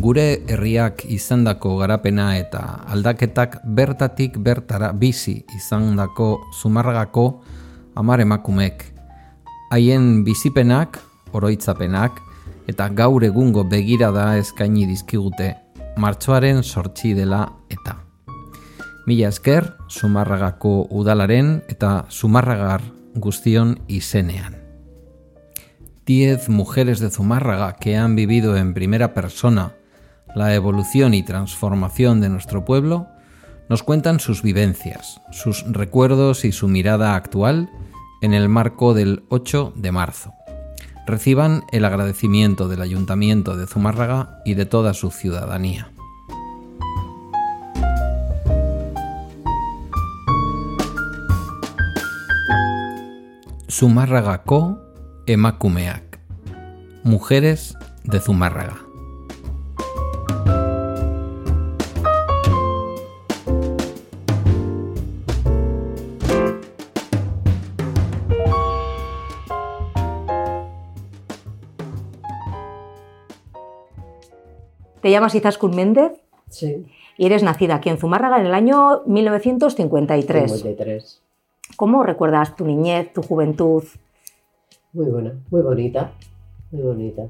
gure herriak izandako garapena eta aldaketak bertatik bertara bizi izandako zumarragako amar emakumek. Haien bizipenak, oroitzapenak eta gaur egungo begirada eskaini dizkigute martxoaren sortzi dela eta. Mila esker, Zumarragako udalaren eta Zumarragar guztion izenean. Diez mujeres de Zumárraga que han vivido en primera persona la evolución y transformación de nuestro pueblo nos cuentan sus vivencias, sus recuerdos y su mirada actual en el marco del 8 de marzo. Reciban el agradecimiento del Ayuntamiento de Zumárraga y de toda su ciudadanía. Zumárragako emakumeak. Mujeres de Zumárraga. Te llamas Izaskun Méndez Sí, y eres nacida aquí en Zumárraga en el año 1953. 53. ¿Cómo recuerdas tu niñez, tu juventud? Muy buena, muy bonita, muy bonita.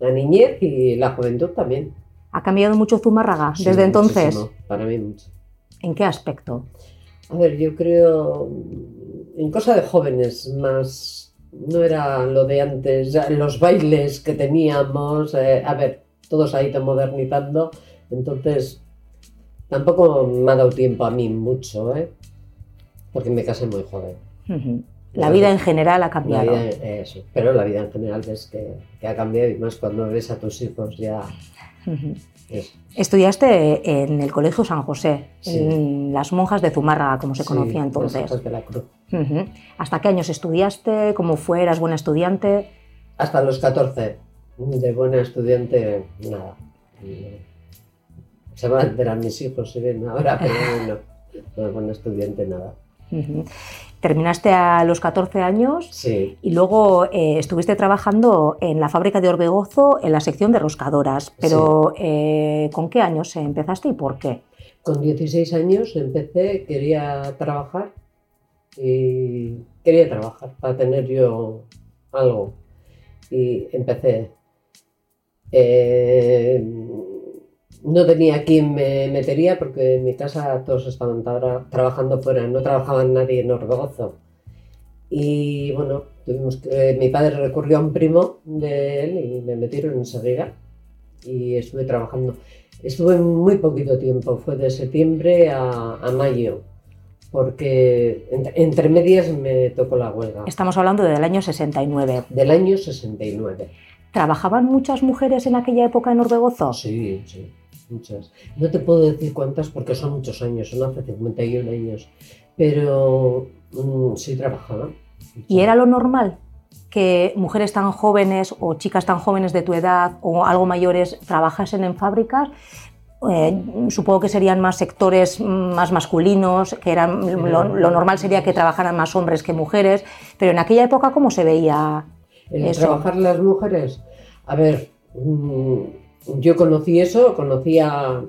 La niñez y la juventud también. ¿Ha cambiado mucho Zumárraga Sí, desde entonces? muchísimo, Para mí mucho. ¿En qué aspecto? A ver, yo creo en cosa de jóvenes más, no era lo de antes, los bailes que teníamos, eh, a ver, todo se ha ido modernizando, entonces tampoco me ha dado tiempo a mí mucho, ¿eh? porque me casé muy joven. Ujú. La vida en general ha La cambiado. vida, eso, pero la vida en general ves que, que ha cambiado y más cuando ves a tus hijos ya Ujú. es Estudiaste en el Colegio San José, Sí. en las monjas de Zumárraga, como se Sí, conocía las entonces. hijas de la cruz. Ujú. ¿Hasta qué años estudiaste? ¿Cómo fue? ¿Eras buena estudiante? Hasta los 14, de buena estudiante, nada. Se van a enterar mis hijos si ven ahora, pero no, no de buena estudiante, nada. Terminaste a los 14 años Sí, y luego eh, estuviste trabajando en la fábrica de Orbegozo en la sección de roscadoras. Pero eh, ¿con qué años empezaste y por qué? con 16 años empecé, quería trabajar y quería trabajar para tener yo algo. Y empecé. Eh, no tenía quien me metería porque en mi casa todos estaban tra- trabajando fuera, no trabajaba nadie en Orbegozo. Y bueno, tuvimos que, mi padre recurrió a un primo de él y me metieron enseguida y estuve trabajando. Estuve muy poquito tiempo, fue de septiembre a, a mayo, porque entre, entre medias me tocó la huelga. Estamos hablando del año 69. Del año 69. ¿Trabajaban muchas mujeres en aquella época en Orbegozo? Sí, sí, muchas. No te puedo decir cuántas porque son muchos años, son hace 51 años, pero mm, sí trabajaban. ¿Y era lo normal que mujeres tan jóvenes o chicas tan jóvenes de tu edad o algo mayores trabajasen en fábricas? Eh, supongo que serían más sectores mm, más masculinos, que eran lo, lo normal sería que trabajaran más hombres que mujeres, pero en aquella época cómo se veía El Eso. trabajar las mujeres. A ver, mm, yo conocí eso, conocía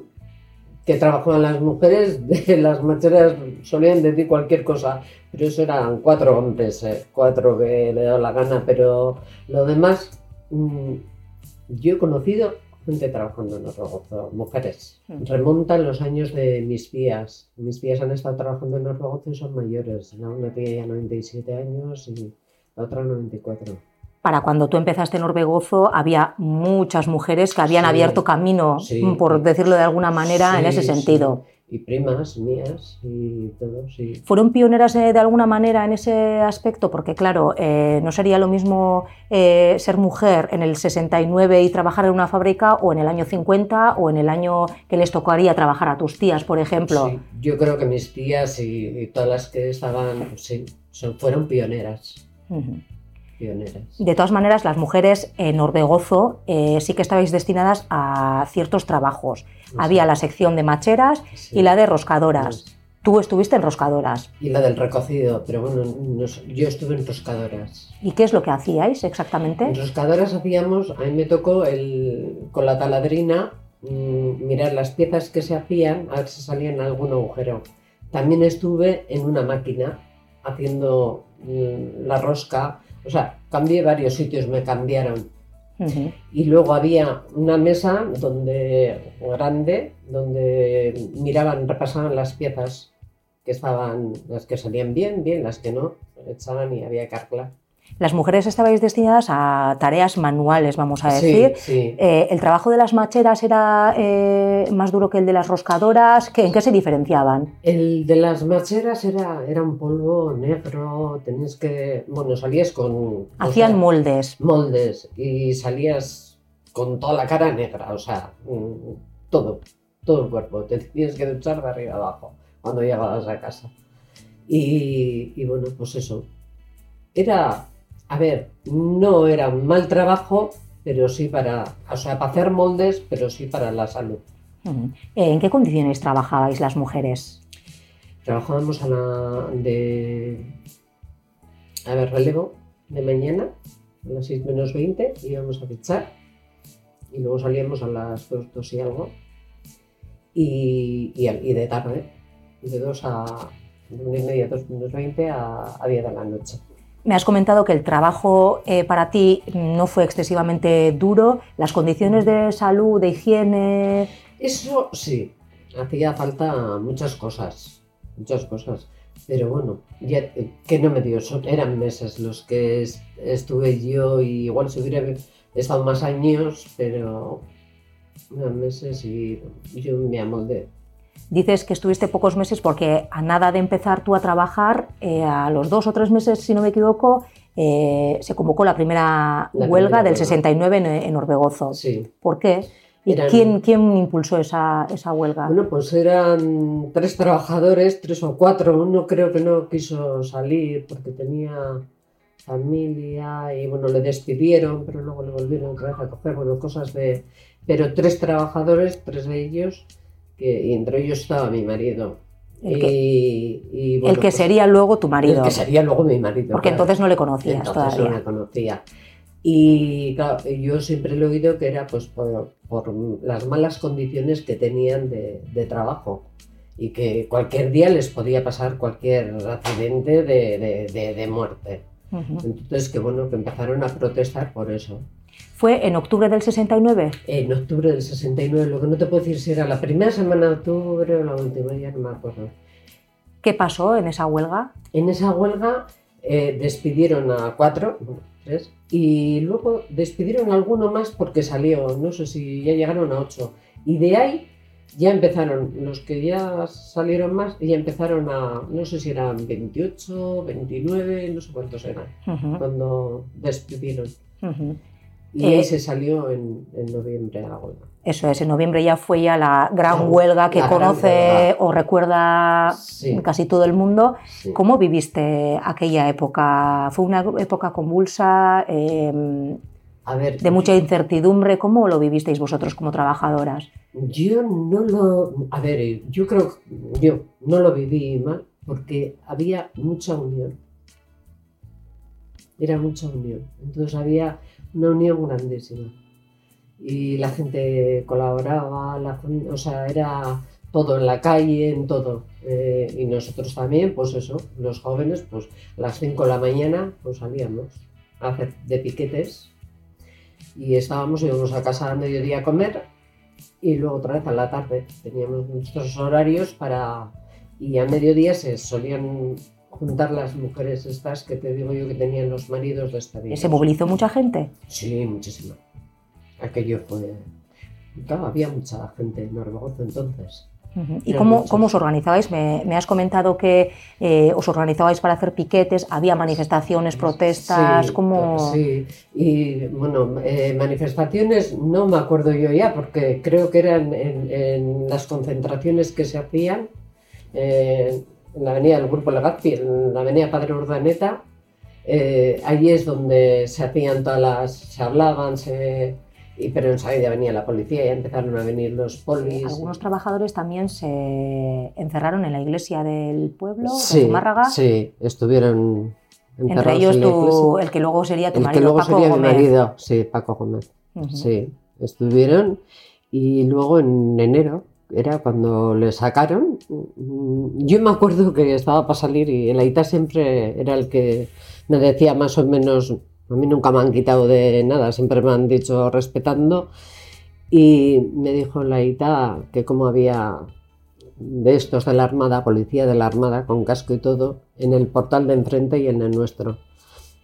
que trabajaban las mujeres, las macheras solían decir cualquier cosa, pero eso eran cuatro hombres, eh, cuatro que le daba la gana, pero lo demás, mm, yo he conocido gente trabajando en Orbegozo, mujeres. Mm. Remontan los años de mis tías. Mis tías han estado trabajando en Orbegozo y son mayores. La una tiene ya 97 años y la otra 94. Para cuando tú empezaste en Orbegozo había muchas mujeres que habían Sí. abierto camino, Sí. por decirlo de alguna manera, en ese sentido. Y primas mías y todo, sí. ¿Fueron pioneras eh, de alguna manera en ese aspecto? Porque claro, eh, no sería lo mismo eh, ser mujer en el 69 y trabajar en una fábrica o en el año 50 o en el año que les tocaría trabajar a tus tías, por ejemplo. Yo creo que mis tías y, y todas las que estaban, pues sí, son, fueron pioneras. Ujú. Pioneras. De todas maneras, las mujeres en Orbegozo eh, sí que estabais destinadas a ciertos trabajos. Había la sección de macheras Sí. y la de roscadoras. Tú estuviste en roscadoras. Y la del recocido, pero bueno, yo estuve en roscadoras. ¿Y qué es lo que hacíais exactamente? En roscadoras hacíamos, a mí me tocó el, con la taladrina mm, mirar las piezas que se hacían, a ver si salían algún agujero. También estuve en una máquina haciendo mm, la rosca, o sea, cambié varios sitios, me cambiaron. Y luego había una mesa donde, grande donde miraban, repasaban las piezas que estaban, las que salían bien, bien, las que no, echaban y había que arreglar. Las mujeres estabais destinadas a tareas manuales, vamos a Sí, decir. sí. Eh, ¿El trabajo de las macheras era eh, más duro que el de las roscadoras? ¿Qué- ¿En qué se diferenciaban? El de las macheras era, era un polvo negro, tenías que, bueno, salías con... o Hacían sea, moldes. moldes y salías con toda la cara negra, o sea, mm, todo, todo el cuerpo. Te tienes que duchar de arriba abajo cuando llegabas a casa. Y, y bueno, pues eso. Era, a ver, no era un mal trabajo, pero sí para, o sea, para hacer moldes, pero sí para la salud. Eh, ¿En qué condiciones trabajabais las mujeres? Trabajábamos a la de, a ver, relevo de mañana, a las 6 menos 20, íbamos a fichar y luego salíamos a las 2, 2 y algo y, y, y de tarde, de 2 a de 1 y media, 2 menos 20 a, a 10 de la noche. Me has comentado que el trabajo eh, para ti no fue excesivamente duro. ¿Las condiciones de salud, de higiene? Eso sí, hacía falta muchas cosas, muchas cosas. Pero bueno, ya eh, que no me dio, eran meses los que es- estuve yo y igual si hubiera estado más años, pero eran meses y yo me amoldé. Dices que estuviste pocos meses porque a nada de empezar tú a trabajar, eh, a los dos o tres meses, si no me equivoco, eh, se convocó la primera La huelga primera del huelga. 69 en, en Orbegozo. Sí. ¿Por qué? ¿Y Eran- quién, quién impulsó esa, esa huelga? Bueno, pues eran tres trabajadores, tres o cuatro. Uno creo que no quiso salir porque tenía familia y bueno, le despidieron, pero luego le volvieron otra vez a coger, bueno, cosas de... Pero tres trabajadores, tres de ellos, que, y entre ellos estaba mi marido. El y, que- y, bueno, el que pues, sería luego tu el marido. que sería luego mi marido. Porque claro. entonces no le conocías Entonces todavía. no me conocía. Y claro, yo siempre lo he oído que era pues por, por las malas condiciones que tenían de, de trabajo y que cualquier día les podía pasar cualquier accidente de, de- muerte. Entonces que bueno, que empezaron a protestar por eso. ¿Fue en octubre del 69? En octubre del 69, lo que no te puedo decir si era la primera semana de octubre o la última, ya no me acuerdo. ¿Qué pasó en esa huelga? En esa huelga eh, despidieron a cuatro, tres, y luego despidieron a alguno más porque salió, no sé si ya llegaron a ocho. Y de ahí ya empezaron, los que ya salieron más, ya empezaron a, no sé si eran 28, 29, no sé cuántos eran, Ujú, cuando despidieron. ujú. Y Eh, ahí se salió en, en noviembre a la huelga. Eso es, en noviembre ya fue ya la gran huelga que la conoce huelga. o recuerda Sí. casi todo el mundo. Sí. ¿Cómo viviste aquella época? ¿Fue una época convulsa, eh, A ver, de mucha incertidumbre? ¿Cómo lo vivisteis vosotros como trabajadoras? Yo no lo. A ver, yo creo que yo no lo viví mal porque había mucha unión. Era mucha unión. Entonces había una unión grandísima. Y la gente colaboraba, o sea, era todo en la calle, en todo. Eh, y nosotros también, pues eso, los jóvenes, pues a las 5 de la mañana, pues salíamos a hacer de piquetes. Y estábamos, íbamos a casa a mediodía a comer y luego otra vez a la tarde. Teníamos nuestros horarios para... Y a mediodía se solían juntar las mujeres estas que te digo yo que tenían los maridos despedidos. ¿Se movilizó mucha gente? Sí, muchísima. Aquello fue... Claro, había mucha gente en Orbegozo entonces. ¿Y cómo, cómo os organizabais? Me, me has comentado que eh, os organizabais para hacer piquetes, había manifestaciones, protestas, Sí, ¿cómo...? Sí, y bueno, eh, manifestaciones no me acuerdo yo ya, porque creo que eran en, en las concentraciones que se hacían eh, en la avenida del Grupo Legazpi, en la avenida Padre Urdaneta. eh, allí es donde se hacían todas las, se hablaban, se, Y, pero enseguida venía la policía y empezaron a venir los polis. Algunos trabajadores también se encerraron en la iglesia del pueblo, sí, de Zumárraga. Sí, estuvieron Entre ellos tu- el que luego sería tu El marido, que luego Paco sería Gómez. mi marido, sí, Paco Gómez. Ujú. Sí, estuvieron y luego en enero era cuando le sacaron. mm, Yo me acuerdo que estaba para salir y el Aita siempre era el que me decía más o menos, a mí nunca me han quitado de nada, siempre me han dicho respetando y me dijo el Aita que como había de estos de la Armada, policía de la Armada con casco y todo, en el portal de enfrente y en el nuestro.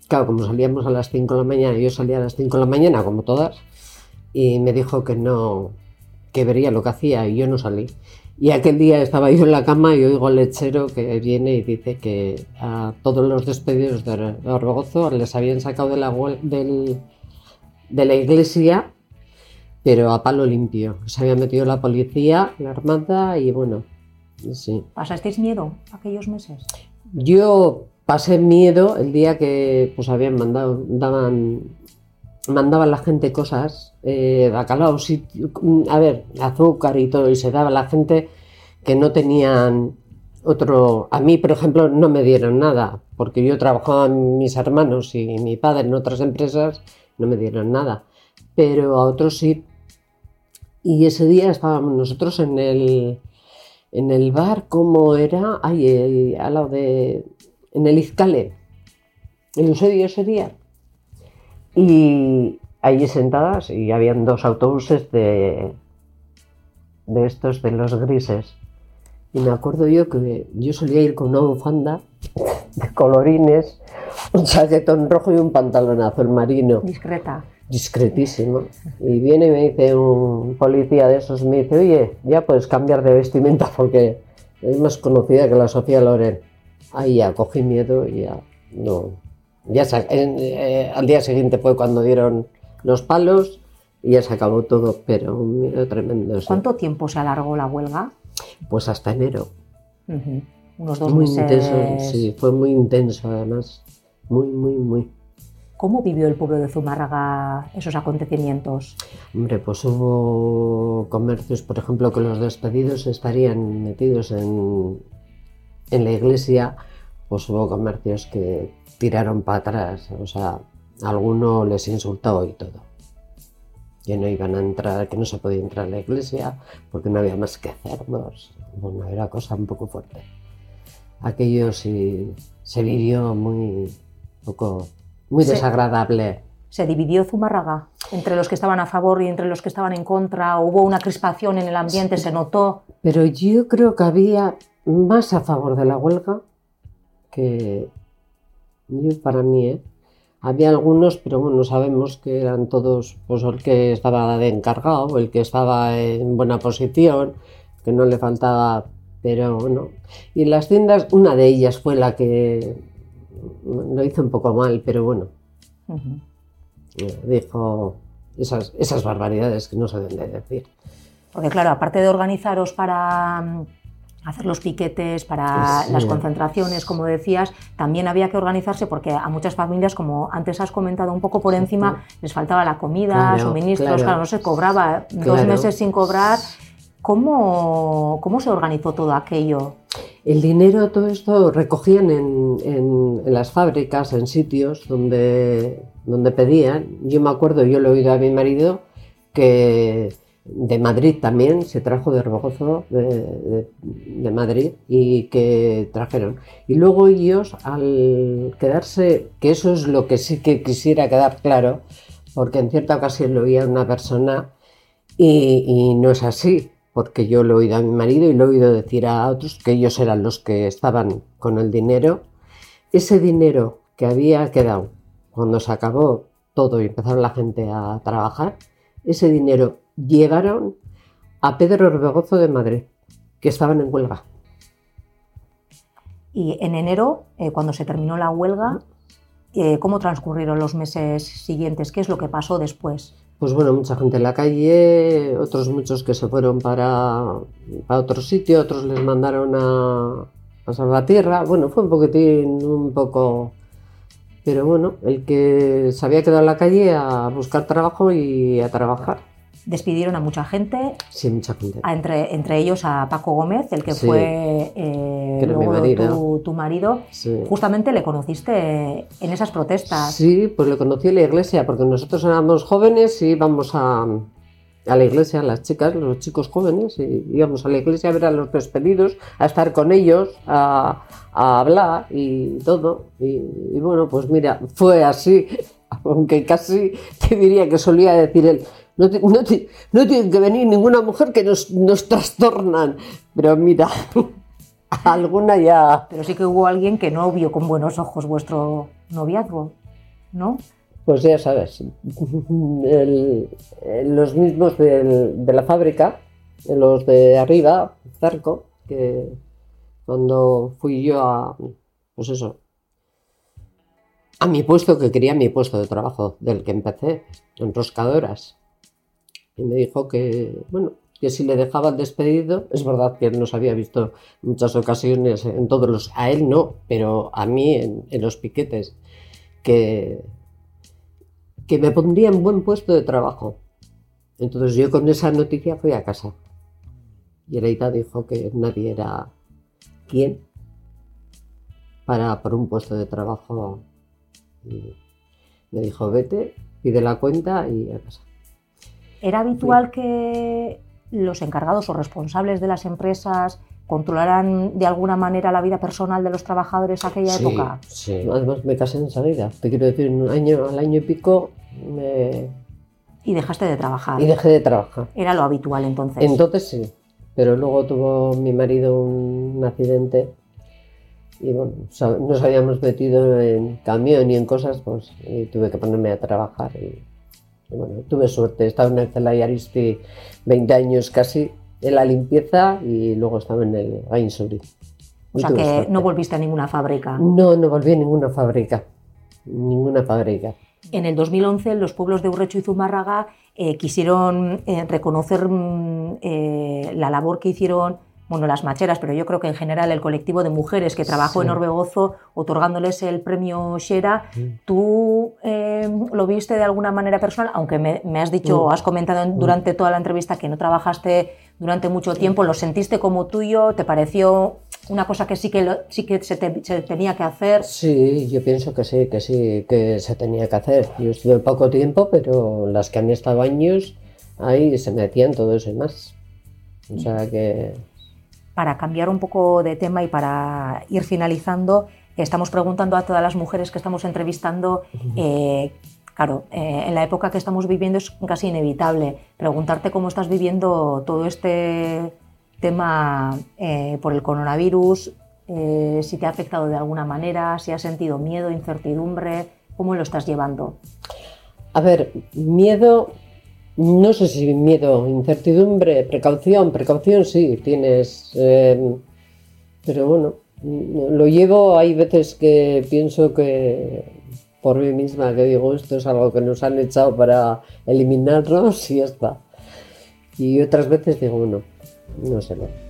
Claro, como salíamos a las 5 de la mañana, yo salía a las 5 de la mañana, como todas, y me dijo que no, que vería lo que hacía, y yo no salí. Y aquel día estaba yo en la cama y oigo al lechero que viene y dice que a todos los despedidos de Orgozo les habían sacado de la, del- de la iglesia, pero a palo limpio. Se había metido la policía, la armada y bueno, sí. ¿Pasasteis miedo aquellos meses? Yo pasé miedo el día que pues habían mandado, daban, mandaban la gente cosas, eh, bacalao, a ver, azúcar y todo, y se daba a la gente que no tenían otro. A mí, por ejemplo, no me dieron nada, porque yo trabajaba en mis hermanos y mi padre en otras empresas, no me dieron nada, pero a otros sí. Y ese día estábamos nosotros en el, en el bar, ¿cómo era? Ay, eh, al lado de. En el Izcale. El Eusebio ese día. Y allí sentadas, y habían dos autobuses de. de estos, de los grises. Y me acuerdo yo que yo solía ir con una bufanda de colorines, un chaquetón rojo y un pantalón azul marino Discreta. discretísimo. Y viene y me dice un policía de esos, me dice, oye, ya puedes cambiar de vestimenta porque es más conocida que la Sofía Loren. Ahí ya cogí miedo y ya no. Ya en- eh, al día siguiente fue cuando dieron los palos y ya se acabó todo, pero un miedo tremendo. sí. ¿Cuánto tiempo se alargó la huelga? Pues hasta enero. Ujú. Unos dos muy meses. intenso, sí, fue muy intenso además. Muy, muy, muy. ¿Cómo vivió el pueblo de Zumárraga esos acontecimientos? Hombre, pues hubo comercios, por ejemplo, que los despedidos estarían metidos en, en la iglesia, pues hubo comercios que tiraron para atrás, o sea, a alguno les insultó y todo. Que no iban a entrar, que no se podía entrar a la iglesia porque no había más que cerdos. Bueno, era cosa un poco fuerte. Aquello sí se vivió muy poco, muy Sí. desagradable. ¿Se dividió Zumárraga entre los que estaban a favor y entre los que estaban en contra? ¿Hubo una crispación en el ambiente? ¿Se notó? Pero yo creo que había más a favor de la huelga que yo para mí, ¿eh? Había algunos, pero bueno, sabemos que eran todos, pues el que estaba de encargado, el que estaba en buena posición, que no le faltaba, pero bueno. Y las tiendas, una de ellas fue la que lo hizo un poco mal, pero bueno, eh, dijo esas, esas barbaridades que no se deben de decir. Porque claro, aparte de organizaros para hacer los piquetes, para Sí. las concentraciones, como decías, también había que organizarse porque a muchas familias, como antes has comentado un poco por encima, les faltaba la comida, Claro, suministros, claro. claro, no se cobraba, dos meses sin cobrar. ¿Cómo, ¿Cómo se organizó todo aquello? El dinero, todo esto recogían en, en- en las fábricas, en sitios donde, donde pedían. Yo me acuerdo, yo le he oído a mi marido que de Madrid también se trajo de Orbogozo, de, de- de Madrid, y que trajeron. Y luego ellos, al quedarse, que eso es lo que sí que quisiera quedar claro, porque en cierta ocasión lo oía una persona y, y no es así, porque yo lo he oído a mi marido y lo he oído decir a otros que ellos eran los que estaban con el dinero. Ese dinero que había quedado cuando se acabó todo y empezaron la gente a trabajar, ese dinero llevaron a Pedro Orbegozo de Madrid, que estaban en huelga. Y en enero, eh, cuando se terminó la huelga, eh, ¿cómo transcurrieron los meses siguientes? ¿Qué es lo que pasó después? Pues bueno, mucha gente en la calle, otros muchos que se fueron para, para otro sitio, otros les mandaron a, a Salvatierra. Bueno, fue un poquitín, un poco Pero bueno, el que se había quedado en la calle a buscar trabajo y a trabajar. Despidieron a mucha gente, Sí, mucha gente. a entre, entre ellos a Paco Gómez, el que Sí. fue eh, Que luego marido. tu, tu marido. Sí. Justamente le conociste en esas protestas. Sí, pues lo conocí en la iglesia, porque nosotros éramos jóvenes y íbamos a, a la iglesia, las chicas, los chicos jóvenes, y íbamos a la iglesia a ver a los despedidos, a estar con ellos, a, a hablar y todo. Y, y bueno, pues mira, fue así, aunque casi te diría que solía decir él. No, no, no tiene que venir ninguna mujer que nos, nos trastornan. Pero mira, alguna ya. Pero sí que hubo alguien que no vio con buenos ojos vuestro noviazgo, ¿no? Pues ya sabes, el- los mismos del- de la fábrica, los de arriba, Zarco, que cuando fui yo a, pues eso, a mi puesto, que quería mi puesto de trabajo, del que empecé, enroscadoras, y me dijo que, bueno, que si le dejaban despedido, es verdad que él nos había visto en muchas ocasiones, en todos los, a él no, pero a mí en, los piquetes, que, que me pondría en buen puesto de trabajo. Entonces yo con esa noticia fui a casa. Y Ereita dijo que nadie era quien para por un puesto de trabajo. Y me dijo, vete, pide la cuenta y a casa. ¿Era habitual que los encargados o responsables de las empresas controlaran de alguna manera la vida personal de los trabajadores aquella Sí, época? sí. Además me casé enseguida. Te quiero decir, un año, al año y pico me... Y dejaste de trabajar. y dejé de trabajar. Era lo habitual entonces. Entonces sí, pero luego tuvo mi marido un accidente y bueno, nos habíamos metido en camión y en cosas, pues y tuve que ponerme a trabajar y, y bueno, tuve suerte. Estaba en el Celaya Aristi 20 años casi en la limpieza y luego estaba en el Gainsbury. o sea que no volviste a ninguna fábrica. No, no volví a ninguna fábrica, ninguna fábrica. En el 2011 los pueblos de Urrecho y Zumárraga eh, quisieron eh, reconocer mm, eh, la labor que hicieron bueno, las macheras, pero yo creo que en general el colectivo de mujeres que trabajó Sí. en Orbegozo otorgándoles el premio Shera, Mm. ¿tú eh, lo viste de alguna manera personal? Aunque me, me has dicho, Mm. has comentado en- durante toda la entrevista que no trabajaste durante mucho tiempo, ¿lo sentiste como tuyo? ¿Te pareció una cosa que sí que, lo- sí que se, te- se tenía que hacer? Sí, yo pienso que sí, que sí, que se tenía que hacer. Yo estuve poco tiempo, pero las que han estado años ahí se metían todo eso y más. O sea que para cambiar un poco de tema y para ir finalizando, estamos preguntando a todas las mujeres que estamos entrevistando, eh, claro, eh, en la época que estamos viviendo es casi inevitable preguntarte cómo estás viviendo todo este tema eh, por el coronavirus, si te ha afectado de alguna manera, si has sentido miedo, incertidumbre, cómo lo estás llevando. A ver, miedo, no sé si miedo, incertidumbre, precaución, precaución sí, tienes, eh, pero bueno, lo llevo, hay veces que pienso que por mí misma, que digo, esto es algo que nos han echado para eliminarnos y ya está. Y otras veces digo, bueno, no sé, no.